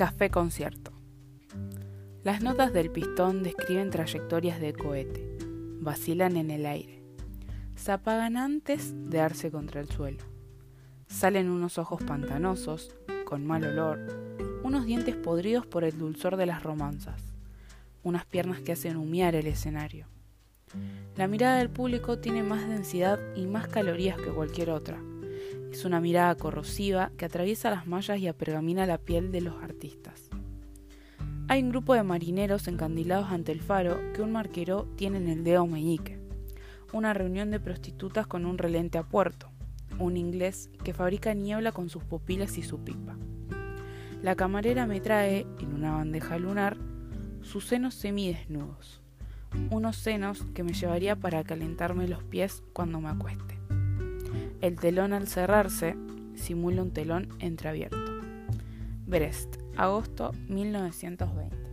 Café Concierto. Las notas del pistón describen trayectorias de cohete, vacilan en el aire, se apagan antes de darse contra el suelo. Salen unos ojos pantanosos, con mal olor, unos dientes podridos por el dulzor de las romanzas, unas piernas que hacen humear el escenario. La mirada del público tiene más densidad y más calorías que cualquier otra. Es una mirada corrosiva que atraviesa las mallas y apergamina la piel de los artistas. Hay un grupo de marineros encandilados ante el faro que un marquero tiene en el dedo meñique. Una reunión de prostitutas con un relente a puerto. Un inglés que fabrica niebla con sus pupilas y su pipa. La camarera me trae, en una bandeja lunar, sus senos semidesnudos unos senos que me llevaría para calentarme los pies cuando me acueste. El telón al cerrarse simula un telón entreabierto. Brest, agosto 1920.